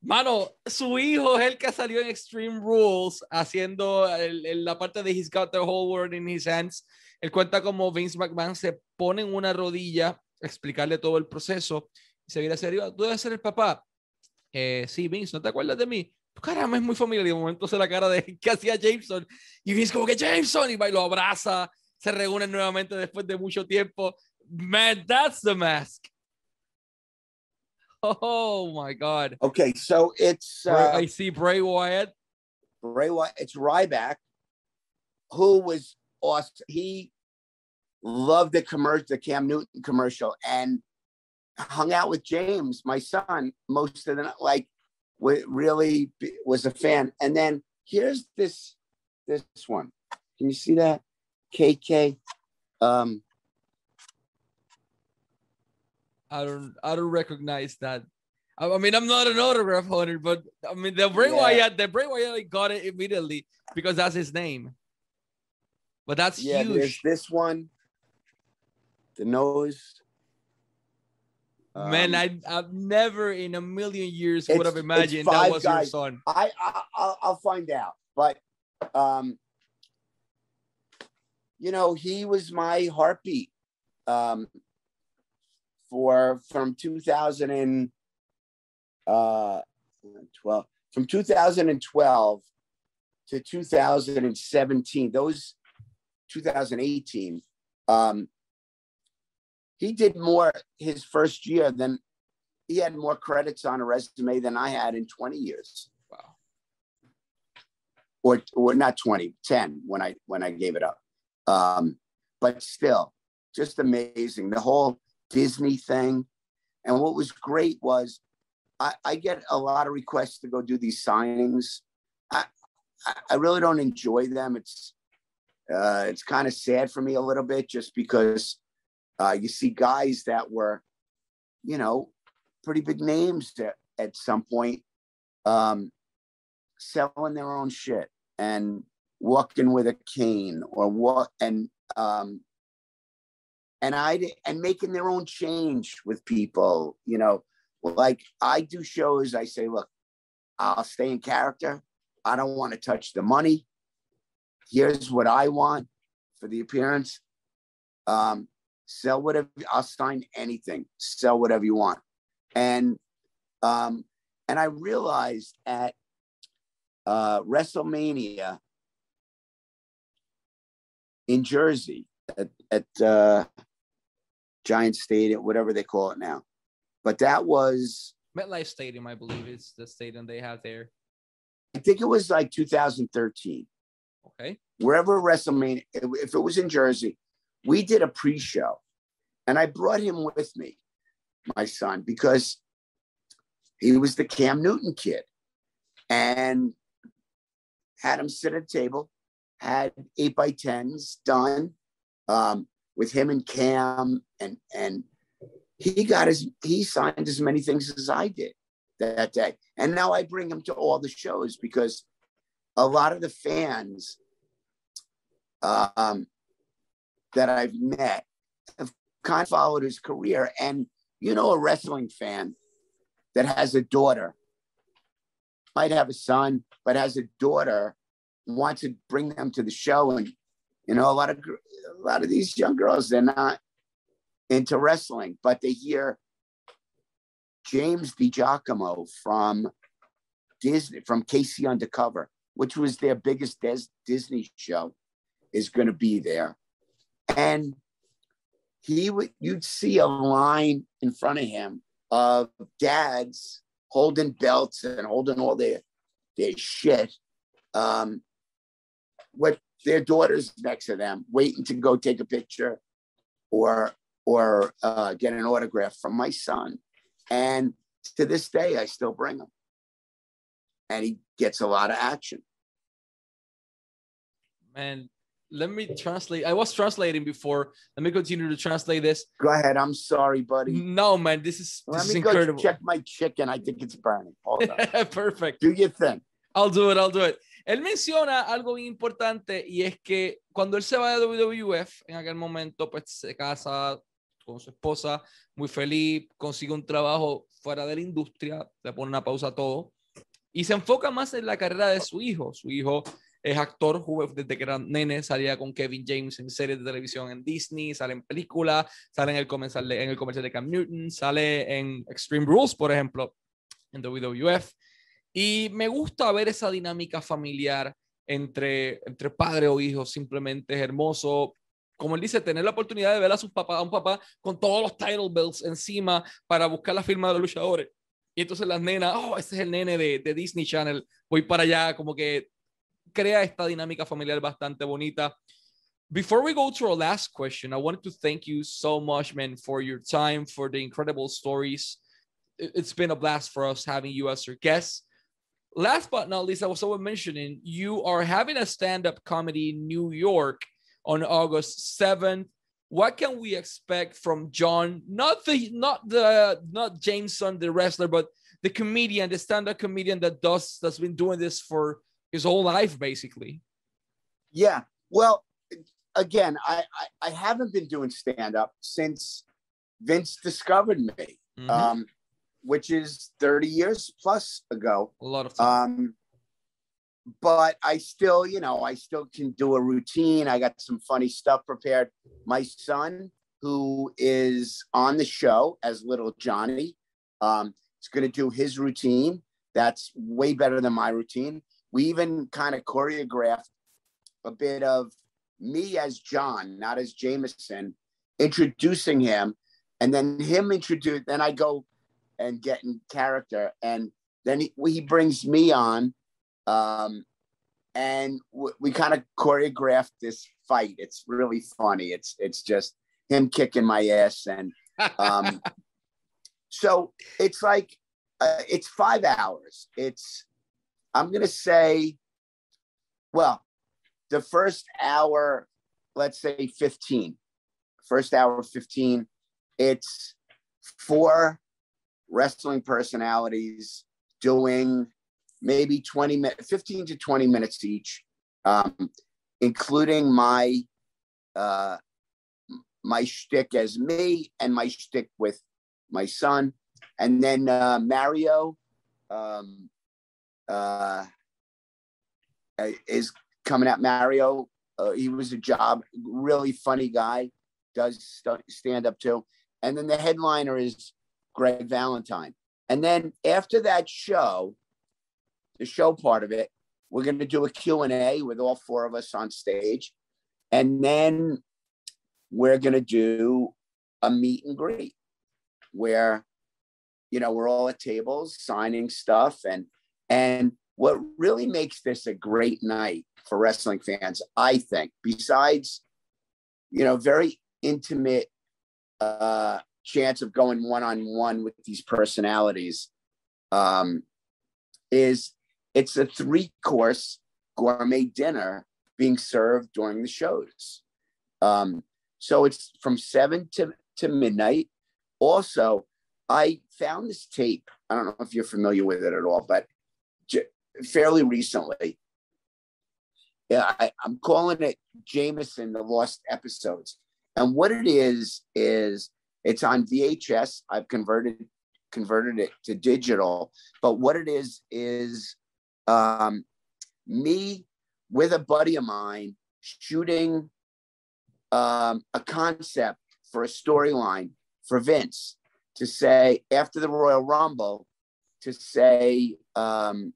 Mano, su hijo es el que salió en Extreme Rules haciendo la parte de He's Got the Whole World in His Hands. Él cuenta como Vince McMahon se pone en una rodilla a explicarle todo el proceso y se viene hacia arriba. ¿Tú debes ser el papá? Eh, sí, Vince, ¿no te acuerdas de mí? Caramba, es muy familiar. Y de momento se la cara de (laughs) que hacía Jameson y Vince como que Jameson y lo abraza. Se reúnen nuevamente después de mucho tiempo. Man, that's the mask. Oh my God. Okay, so it's uh, I see Bray Wyatt. Bray Wyatt. It's Ryback, who was awesome. He loved the commercial, the Cam Newton commercial, and hung out with James, my son, most of the night. Like, really was a fan. And then here's this this one. Can you see that? KK. Um, I don't I don't recognize that. I, I mean, I'm not an autograph hunter, but I mean the Bray Yeah. Wyatt, the Bray Wyatt got it immediately because that's his name. But that's yeah, there's huge. this one. The nose. Man, Um, I I've never in a million years would have imagined that was your son. I, I I'll, I'll find out, but um, you know, he was my heartbeat um, for from 2000 and uh, 12 from 2012 to 2017. Those 2018. Um, he did more his first year than he had more credits on a resume than I had in 20 years. Wow. Or or not 20, 10 when I when I gave it up. Um, but still, just amazing. The whole Disney thing. And what was great was I, I get a lot of requests to go do these signings. I, I really don't enjoy them. It's uh, it's kind of sad for me a little bit just because uh, you see guys that were, you know, pretty big names at, at some point um, selling their own shit and walking with a cane or what and um, and I and making their own change with people, you know, like I do shows. I say, look, I'll stay in character. I don't want to touch the money. Here's what I want for the appearance. Um, sell whatever. I'll sign anything. Sell whatever you want. And um, and I realized at uh, WrestleMania in Jersey at, at uh, Giant Stadium, whatever they call it now. But that was MetLife Stadium, I believe, is the stadium they have there. I think it was like 2013. Okay. Wherever WrestleMania, if it was in Jersey, we did a pre-show, and I brought him with me, my son, because he was the Cam Newton kid, and had him sit at a table, had eight by tens done um, with him and Cam, and and he got his he signed as many things as I did that day, and now I bring him to all the shows because a lot of the fans um, that I've met have kind of followed his career, and you know, a wrestling fan that has a daughter might have a son, but has a daughter wants to bring them to the show and you know, a lot of a lot of these young girls, they're not into wrestling, but they hear James DiGiacomo from Disney, from K.C. Undercover, which was their biggest Des- Disney show, is going to be there, and he would you'd see a line in front of him of dads holding belts and holding all their their shit. Um, what their daughters next to them, waiting to go take a picture or or uh, get an autograph from my son. And to this day, I still bring him, and he gets a lot of action. Man, let me translate. I was translating before. Let me continue to translate this. Go ahead. I'm sorry, buddy. No, man, this is this Let is me incredible. go check my chicken. I think it's burning. Hold on. (laughs) Perfect. Do your thing. I'll do it, I'll do it. Él menciona algo bien importante y es que cuando él se va de WWF, en aquel momento, pues se casa con su esposa, muy feliz, consigue un trabajo fuera de la industria, le pone una pausa a todo y se enfoca más en la carrera de su hijo. Su hijo es actor, jugó desde que era nene, salía con Kevin James en series de televisión en Disney, sale en películas, sale en el comercial de, en el comercial de Cam Newton, sale en Extreme Rules, por ejemplo, en WWF. Y me gusta ver esa dinámica familiar entre, entre padre o hijo, simplemente es hermoso. Como él dice, tener la oportunidad de ver a, sus papás, a un papá con todos los title belts encima para buscar la firma de los luchadores. Y entonces las nenas, oh, ese es el nene de, Disney Channel, voy para allá, como que crea esta dinámica familiar bastante bonita. Before we go to our last question, I wanted to thank you so much, man, for your time, for the incredible stories. It- It's been a blast for us having you as our guest. Last but not least, I was also mentioning you are having a stand-up comedy in New York on August 7th. What can we expect from John? Not the not the not Jameson, the wrestler, but the comedian, the stand-up comedian that does that's been doing this for his whole life, basically. Yeah. Well, again, I I, I haven't been doing stand up since Vince discovered me, Mhm. um, which is 30 years plus ago. a lot of time. Um, but I still, you know, I still can do a routine. I got some funny stuff prepared. My son, who is on the show as little Johnny, um, is going to do his routine. That's way better than my routine. We even kind of choreographed a bit of me as John, not as Jameson, introducing him, and then him introduce. Then I go and get in character, and then he, he brings me on, um, and w- we kind of choreographed this fight. It's really funny. It's it's just him kicking my ass, and um, (laughs) so it's like uh, it's five hours. It's I'm gonna say, well, the first hour, let's say 15. First hour 15, it's four wrestling personalities doing maybe 20 minutes, 15 to 20 minutes each, um, including my uh, my shtick as me and my shtick with my son. And then uh, Mario um, uh, is coming at Mario. Uh, he was a job, really funny guy, does st- stand up too. And then the headliner is Greg Valentine. And then after that show, the show part of it, we're going to do a Q&A with all four of us on stage. And then we're going to do a meet and greet where you know we're all at tables signing stuff and and what really makes this a great night for wrestling fans i think besides you know very intimate uh chance of going one on one with these personalities um is it's a three course gourmet dinner being served during the shows um so it's from seven to, to midnight. Also, I found this tape. I don't know if you're familiar with it at all, but j- fairly recently. Yeah, I, I'm calling it Jameson, the Lost Episodes. And what it is, is it's on VHS. I've converted converted it to digital. But what it is is um, me with a buddy of mine shooting um, a concept for a storyline for Vince to say after the Royal Rumble to say um,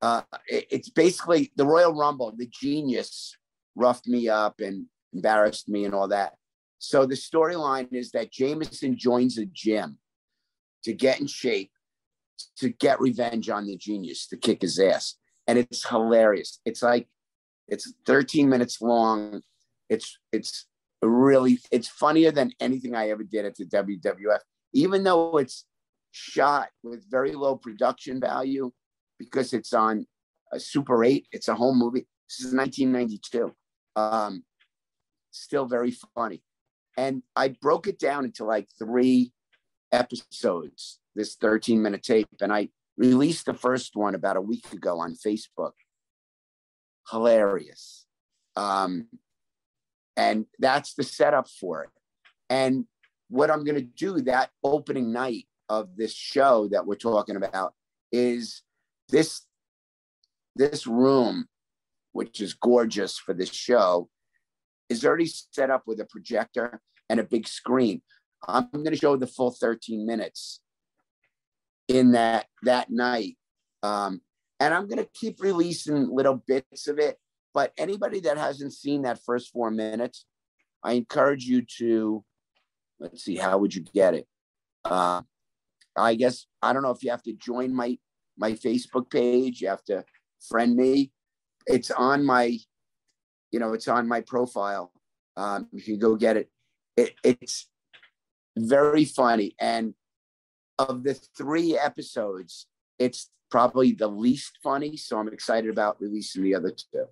uh, it, it's basically the Royal Rumble. The genius roughed me up and embarrassed me and all that. So the storyline is that Jameson joins a gym to get in shape, to get revenge on the genius, to kick his ass. And it's hilarious. It's like it's 13 minutes long. It's it's really it's funnier than anything I ever did at the WWF, even though it's shot with very low production value because it's on a Super 8. It's a home movie. This is 1992. Um, still very funny. And I broke it down into like three episodes, this 13 minute tape. And I released the first one about a week ago on Facebook hilarious. Um, and that's the setup for it. And what I'm going to do that opening night of this show that we're talking about is this this room, which is gorgeous for this show, is already set up with a projector and a big screen. I'm going to show the full 13 minutes in that that night. Um, and I'm going to keep releasing little bits of it. But anybody that hasn't seen that first four minutes, I encourage you to, let's see, how would you get it? Uh, I guess, I don't know if you have to join my, my Facebook page, you have to friend me. It's on my, you know, it's on my profile. Um, you can go get it. it it's very funny. And of the three episodes, it's probably the least funny. So I'm excited about releasing the other two.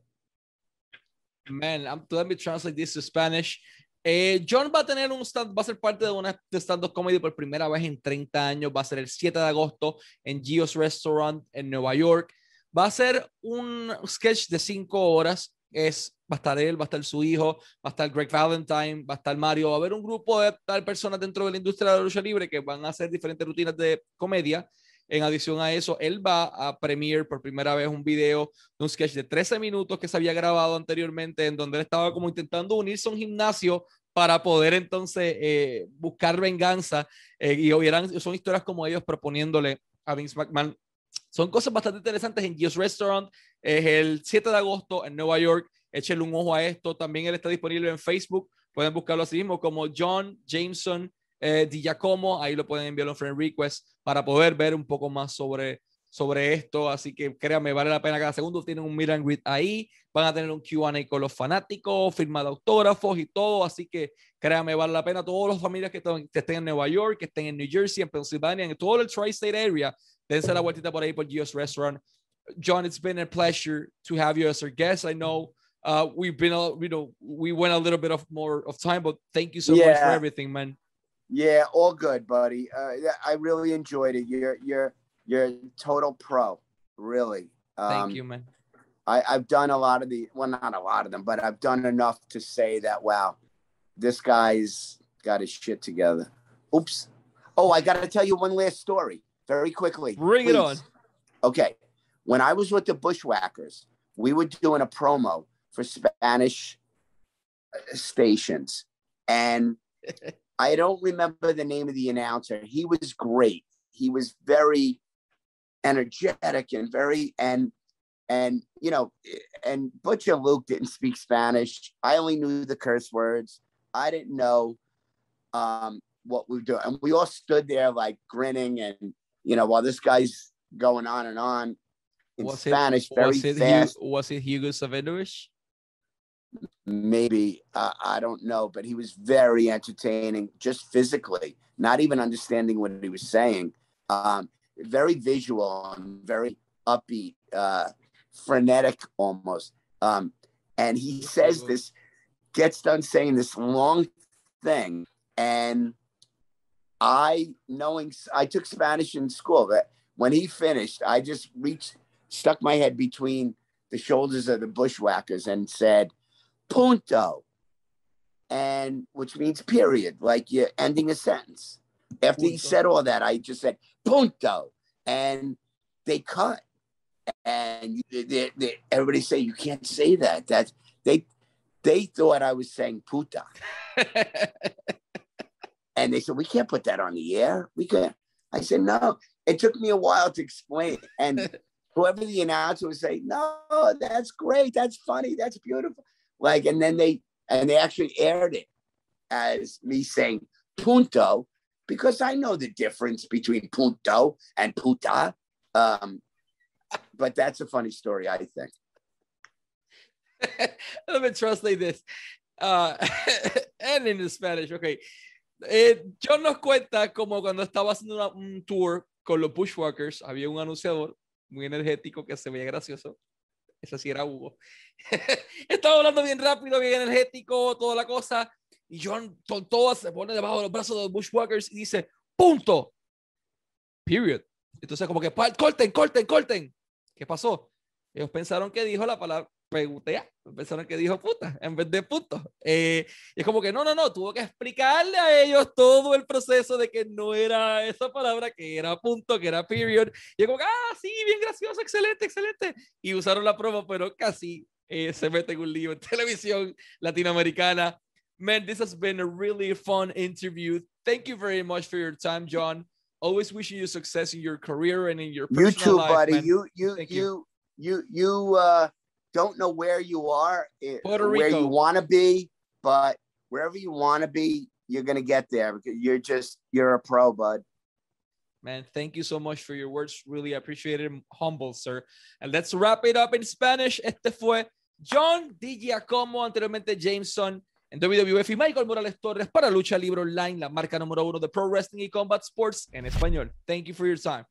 Man, I'm, let me translate this to Spanish. Eh, John va a tener un stand, va a ser parte de una de stand-up comedy por primera vez en 30 años. Va a ser el 7 de agosto en Gio's Restaurant en Nueva York. Va a ser un sketch de 5 horas. Es, va a estar él, va a estar su hijo, va a estar Greg Valentine, va a estar Mario. Va a haber un grupo de tal personas dentro de la industria de la lucha libre que van a hacer diferentes rutinas de comedia. En adición a eso, él va a premiere por primera vez un video de un sketch de 13 minutos que se había grabado anteriormente, en donde él estaba como intentando unirse a un gimnasio para poder entonces eh, buscar venganza. Eh, y hubieran, son historias como ellos proponiéndole a Vince McMahon. Son cosas bastante interesantes en Geo's Restaurant. Es el 7 de agosto en Nueva York. Échenle un ojo a esto. También él está disponible en Facebook. Pueden buscarlo así mismo como John Jameson eh, Di Giacomo, ahí lo pueden enviar un friend request para poder ver un poco más sobre, sobre esto, así que créanme, vale la pena cada segundo. Tienen un meet and greet ahí, van a tener un QA con los fanáticos, firma de autógrafos y todo, así que créanme, vale la pena. Todas las familias que, estén en Nueva York, que estén en New Jersey, en Pennsylvania, en todo el tri-state area, dense la vueltita por ahí por GS Restaurant. John, it's been a pleasure to have you as our guest. I know uh, we've been, a, you know, we went a little bit of more of time, but thank you so yeah. much for everything, man. Yeah, all good, buddy. Uh, I really enjoyed it. You're, you're, you're total pro, really. Um, Thank you, man. I, I've done a lot of the, well, not a lot of them, but I've done enough to say that, wow, this guy's got his shit together. Oops. Oh, I got to tell you one last story very quickly. Bring please. it on. Okay. When I was with the Bushwhackers, we were doing a promo for Spanish stations. And (laughs) I don't remember the name of the announcer. He was great. He was very energetic and very and and you know and butcher luke didn't speak spanish i only knew the curse words i didn't know um what we were doing and we all stood there like grinning and you know while this guy's going on and on in was spanish it, very was it fast Hugo, was it hugo savinovich maybe uh, i don't know but he was very entertaining just physically not even understanding what he was saying um very visual and very upbeat, uh, frenetic almost. Um, and he says this, gets done saying this long thing. And I, knowing I took Spanish in school, that when he finished, I just reached, stuck my head between the shoulders of the bushwhackers and said, punto. And which means period, like you're ending a sentence. After he said all that, I just said punto, and they cut. And they, they, everybody say you can't say that. That they they thought I was saying puta, (laughs) and they said we can't put that on the air. We can't. I said no. It took me a while to explain, and (laughs) whoever the announcer would say, "No, that's great. That's funny. That's beautiful." Like, and then they and they actually aired it as me saying punto, because I know the difference between punto and puta. Um, but that's a funny story, I think. (laughs) Let me translate this. Uh, (laughs) and in Spanish, okay. Eh, John nos cuenta como cuando estaba haciendo una, un tour con los Bushwhackers, había un anunciador muy energético que se veía gracioso. Ese sí era Hugo. (laughs) estaba hablando bien rápido, bien energético, toda la cosa. Y John con todo se pone debajo de los brazos de los Bushwhackers y dice, punto. Period. Entonces como que, corten, corten, corten. ¿Qué pasó? Ellos pensaron que dijo la palabra, pregunté pensaron que dijo puta en vez de punto. Eh, y es como que no, no, no, tuvo que explicarle a ellos todo el proceso de que no era esa palabra, que era punto, que era period. Y es como que, ah, sí, bien gracioso, excelente, excelente. Y usaron la promo, pero casi eh, se mete en un lío en (laughs) televisión latinoamericana. Man, this has been a really fun interview. Thank you very much for your time, John. Always wishing you success in your career and in your personal you too, life, buddy. Man. You you Thank you you you uh, don't know where you are, Puerto where Rico. you want to be, but wherever you want to be, you're gonna get there because you're just you're a pro, bud. Man, thank you so much for your words. Really appreciate it. Humble, sir. And let's wrap it up in Spanish. Este fue John DiGiacomo, anteriormente Jameson. en WWF y Michael Morales Torres para Lucha Libre Online, la marca número uno de Pro Wrestling y Combat Sports en español. Thank you for your time.